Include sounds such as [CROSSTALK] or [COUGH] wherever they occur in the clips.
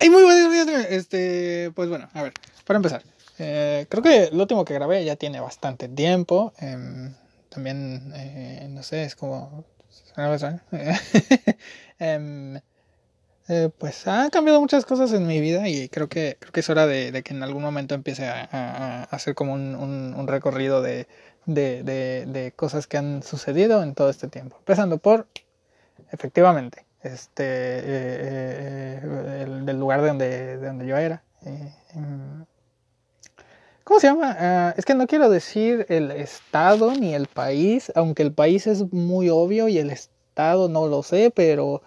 ¡Ay, muy buenos días! Este, pues bueno, a ver, para empezar. Eh, creo que lo último que grabé ya tiene bastante tiempo. Em, también, eh, no sé, es como... [LAUGHS] Em, eh, pues han cambiado muchas cosas en mi vida y creo que, creo que es hora de, que en algún momento empiece a, hacer como un, un, recorrido de, de, de, cosas que han sucedido en todo este tiempo. Empezando por, efectivamente, este, eh, eh, el, del lugar de donde, de donde yo era. ¿Cómo se llama? Ah, es que no quiero decir el estado ni el país, aunque el país es muy obvio y el estado no lo sé, pero...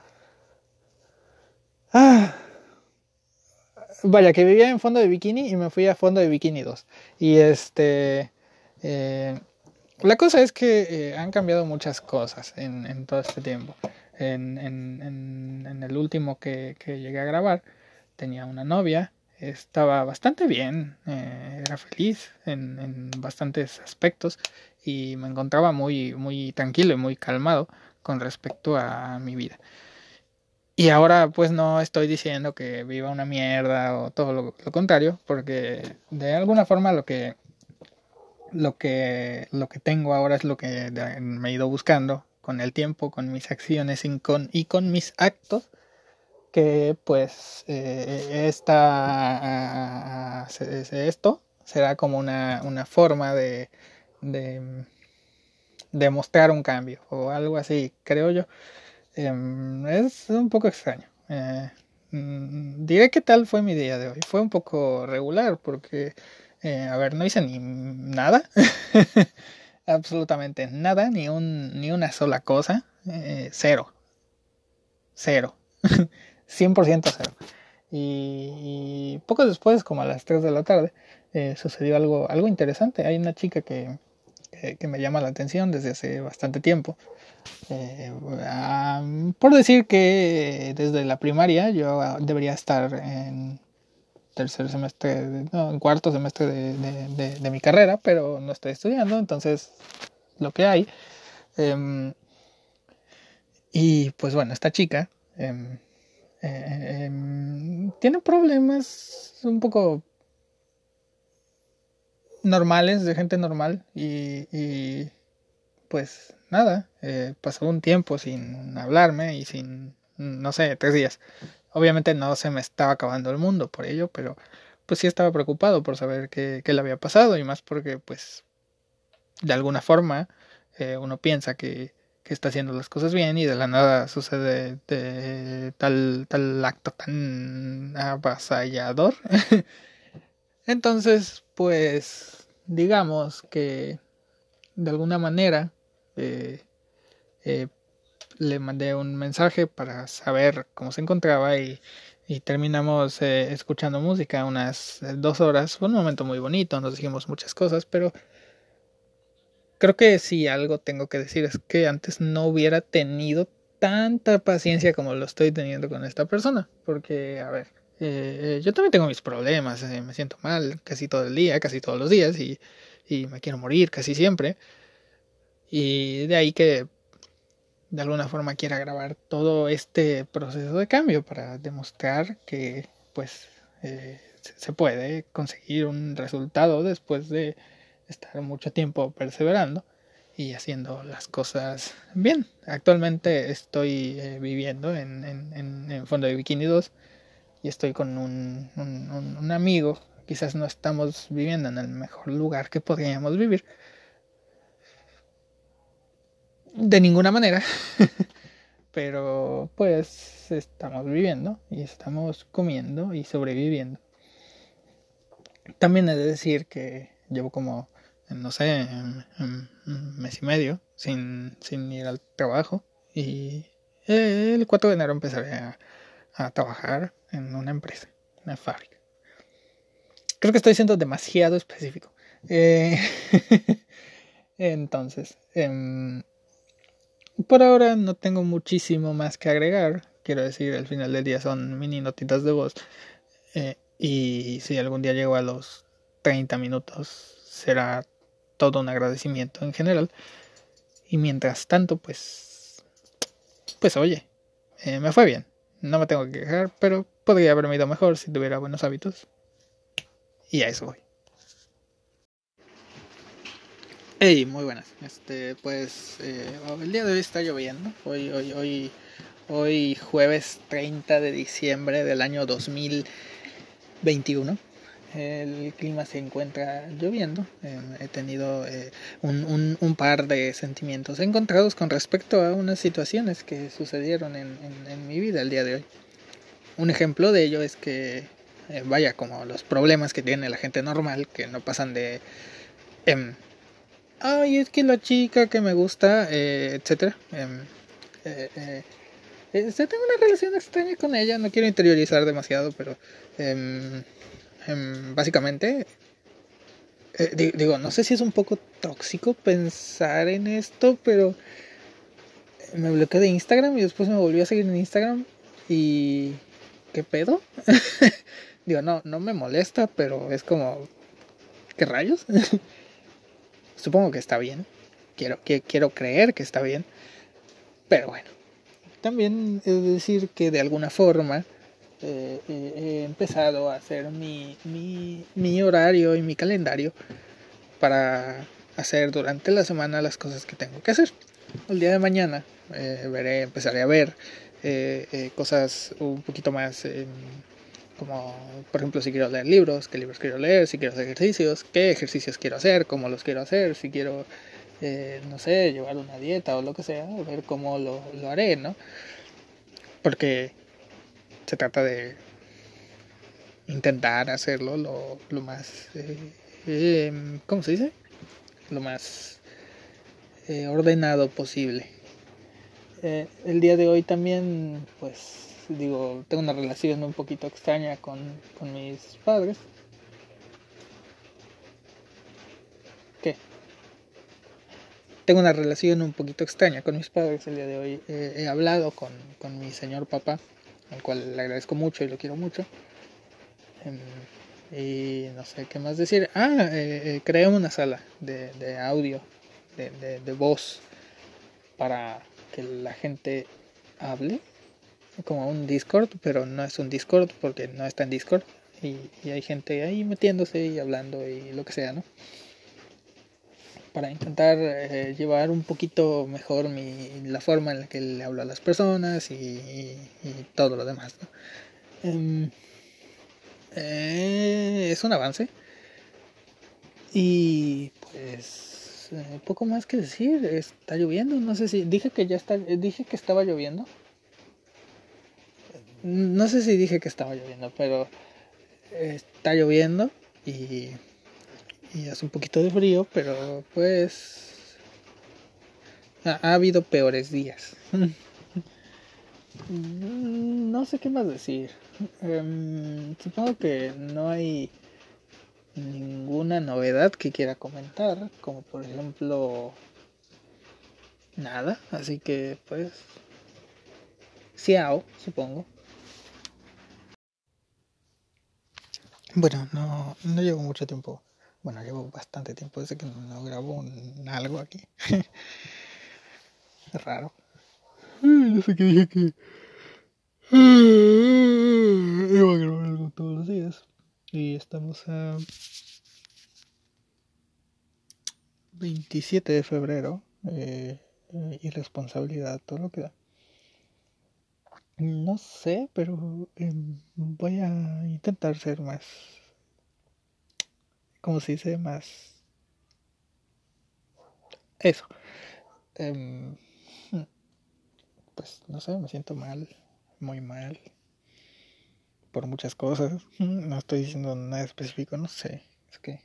Ah, vaya, que vivía en fondo de bikini y me fui a fondo de bikini 2. Y este... Eh, la cosa es que eh, han cambiado muchas cosas en, todo este tiempo. En, el último que, llegué a grabar tenía una novia estaba bastante bien, eh, era feliz en, bastantes aspectos y me encontraba muy, muy tranquilo y muy calmado con respecto a mi vida. Y ahora pues no estoy diciendo que viva una mierda o todo lo, contrario, porque de alguna forma lo que, lo que, lo que tengo ahora es lo que me he ido buscando con el tiempo, con mis acciones y con, mis actos que pues eh, esta, esto será como una, una forma de, de, mostrar un cambio o algo así, creo yo. Em, es un poco extraño. Eh, mm, diré qué tal fue mi día de hoy. Fue un poco regular porque, eh, a ver, no hice ni nada. [LAUGHS] Absolutamente nada, ni, un, ni una sola cosa. cero. Cero. [LAUGHS] 100% cero. Y, poco después, como a las 3 de la tarde, eh, sucedió algo, algo interesante. Hay una chica que, que, me llama la atención desde hace bastante tiempo. Eh, por decir que desde la primaria yo debería estar en tercer semestre, no, en cuarto semestre de, de, mi carrera, pero no estoy estudiando, entonces lo que hay. Em, y pues bueno, esta chica em, eh, em, tiene problemas un poco normales, de gente normal, y, pues nada, eh, pasó un tiempo sin hablarme y sin, no sé, tres días. Obviamente no se me estaba acabando el mundo por ello, pero pues sí estaba preocupado por saber qué, le había pasado y más porque pues de alguna forma eh, uno piensa que que está haciendo las cosas bien y de la nada sucede de tal, tal acto tan avasallador. [LAUGHS] Entonces, pues, digamos que de alguna manera eh, eh, le mandé un mensaje para saber cómo se encontraba y, terminamos eh, escuchando música unas dos horas. Fue un momento muy bonito, nos dijimos muchas cosas, pero Creo que si algo tengo que decir es que antes no hubiera tenido tanta paciencia como lo estoy teniendo con esta persona. Porque, a ver, eh, yo también tengo mis problemas, eh, me siento mal casi todo el día, casi todos los días y me quiero morir casi siempre. Y de ahí que de alguna forma quiera grabar todo este proceso de cambio para demostrar que pues eh, se puede conseguir un resultado después de estar mucho tiempo perseverando y haciendo las cosas bien. Actualmente estoy eh, viviendo en, en, en, Fondo de Bikini 2 y estoy con un, un, un, amigo. Quizás no estamos viviendo en el mejor lugar que podríamos vivir. De ninguna manera. [LAUGHS] Pero pues estamos viviendo y estamos comiendo y sobreviviendo. También he de decir que llevo como no sé, un mes y medio sin, sin ir al trabajo. Y el 4 de enero empezaré a, a trabajar en una empresa, una fábrica. Creo que estoy siendo demasiado específico. Eh, [LAUGHS] entonces, em, por ahora no tengo muchísimo más que agregar. Quiero decir, al final del día son mini notitas de voz. Eh, y si algún día llego a los 30 minutos, será todo un agradecimiento en general. Y mientras tanto, pues, pues oye, eh, me fue bien. No me tengo que quejar, pero podría haberme ido mejor si tuviera buenos hábitos. Y a eso voy. Hey, muy buenas. Este, pues eh, el día de hoy está lloviendo. Hoy, hoy, hoy, hoy jueves 30 de diciembre del año 2021 el clima se encuentra lloviendo. Em, he tenido eh, un, un, par de sentimientos encontrados con respecto a unas situaciones que sucedieron en, en, mi vida el día de hoy. Un ejemplo de ello es que, eh, vaya, como los problemas que tiene la gente normal, que no pasan de... Em, Ay, es que la chica que me gusta, eh, etcétera. Em, eh, tengo una relación extraña con ella, no quiero interiorizar demasiado, pero Em, básicamente, eh, digo, no sé si es un poco tóxico pensar en esto, pero me bloqueé de Instagram y después me volví a seguir en Instagram y... ¿Qué pedo? [LAUGHS] digo, no, no me molesta, pero es como... ¿Qué rayos? [LAUGHS] Supongo que está bien. Quiero, que, quiero creer que está bien. Pero bueno. También es decir que de alguna forma eh, eh, he empezado a hacer mi, mi, mi, horario y mi calendario para hacer durante la semana las cosas que tengo que hacer. El día de mañana eh, veré, empezaré a ver cosas un poquito más como por ejemplo si quiero leer libros, qué libros quiero leer, si quiero hacer ejercicios, qué ejercicios quiero hacer, cómo los quiero hacer, si quiero, no sé, llevar una dieta o lo que sea, ver cómo lo, lo haré, ¿no? Porque se trata de intentar hacerlo lo, lo más, eh, em, ¿cómo se dice? Lo más eh, ordenado posible. Eh, el día de hoy también, pues, digo, tengo una relación un poquito extraña con, con mis padres. ¿Qué? Tengo una relación un poquito extraña con mis padres el día de hoy. he hablado con, con mi señor papá al cual le agradezco mucho y lo quiero mucho. Em, y no sé qué más decir. Ah, eh, eh, creé una sala de, de audio, de, de, voz, para que la gente hable, como un Discord, pero no es un Discord porque no está en Discord. Y, y hay gente ahí metiéndose y hablando y lo que sea, ¿no? para intentar eh, llevar un poquito mejor mi, la forma en la que le hablo a las personas y, todo lo demás. Em, eh, es un avance. Y pues eh, poco más que decir. Está lloviendo. No sé si dije que ya está. Dije que estaba lloviendo. No sé si dije que estaba lloviendo, pero está lloviendo y y hace un poquito de frío, pero pues ha, habido peores días. [LAUGHS] no sé qué más decir. Em, supongo que no hay ninguna novedad que quiera comentar, como por ejemplo nada, así que pues Xiao, supongo. Bueno, no, no llevo mucho tiempo bueno, llevo bastante tiempo desde que no grabo algo aquí. es [LAUGHS] raro. No sé qué dije que. Iba a grabar algo todos los días. Y estamos a. 27 de febrero. Eh, eh, irresponsabilidad, todo lo que da. No sé, pero em, voy a intentar ser más como se dice, más... Eso. Em, pues no sé, me siento mal, muy mal, por muchas cosas. No estoy diciendo nada específico, no sé. Es que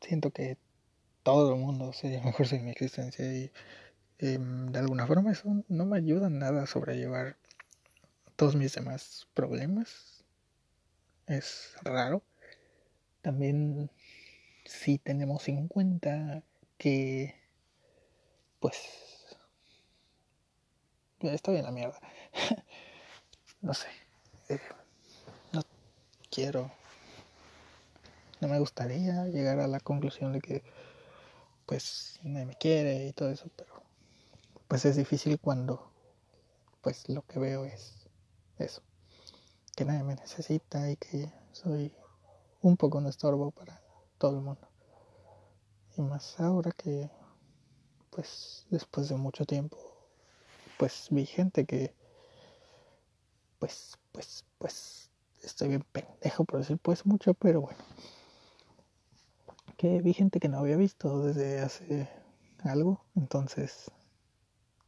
siento que todo el mundo sería [LAUGHS] mejor sin mi existencia y em, de alguna forma eso no me ayuda nada a sobrellevar todos mis demás problemas es raro. También si tenemos en cuenta que pues estoy en la mierda. [LAUGHS] no sé. Eh, no quiero. No me gustaría llegar a la conclusión de que pues nadie me quiere y todo eso, pero pues es difícil cuando pues lo que veo es eso, que nadie me necesita y que soy un poco un estorbo para todo el mundo. Y más ahora que, pues después de mucho tiempo, pues vi gente que, pues, pues, pues, estoy bien pendejo por decir pues mucho, pero bueno. Que vi gente que no había visto desde hace algo, entonces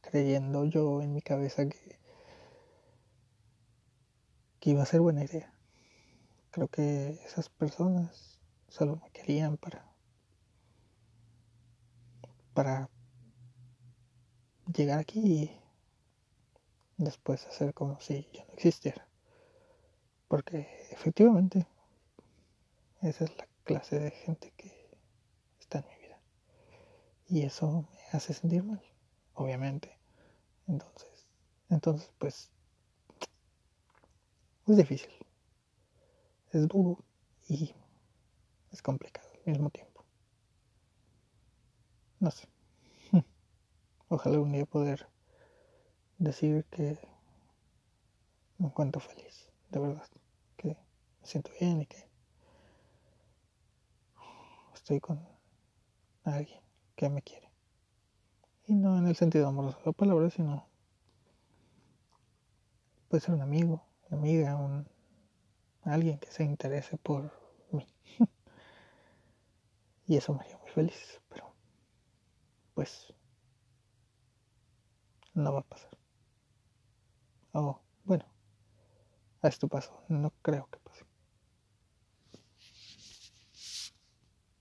creyendo yo en mi cabeza que, que iba a ser buena idea. Creo que esas personas solo me querían para para llegar aquí y después hacer como si yo no existiera. Porque efectivamente esa es la clase de gente que está en mi vida. Y eso me hace sentir mal, obviamente. Entonces, entonces pues es difícil. Es duro y es complicado al mismo tiempo. No sé. [LAUGHS] Ojalá un día poder decir que me encuentro feliz, de verdad, que me siento bien y que estoy con alguien que me quiere. Y no en el sentido amoroso de la palabra, sino puede ser un amigo, una amiga, un, alguien que se interese por mí. [LAUGHS] y eso me haría muy feliz, pero pues no va a pasar. Oh, bueno, a esto pasó, no creo que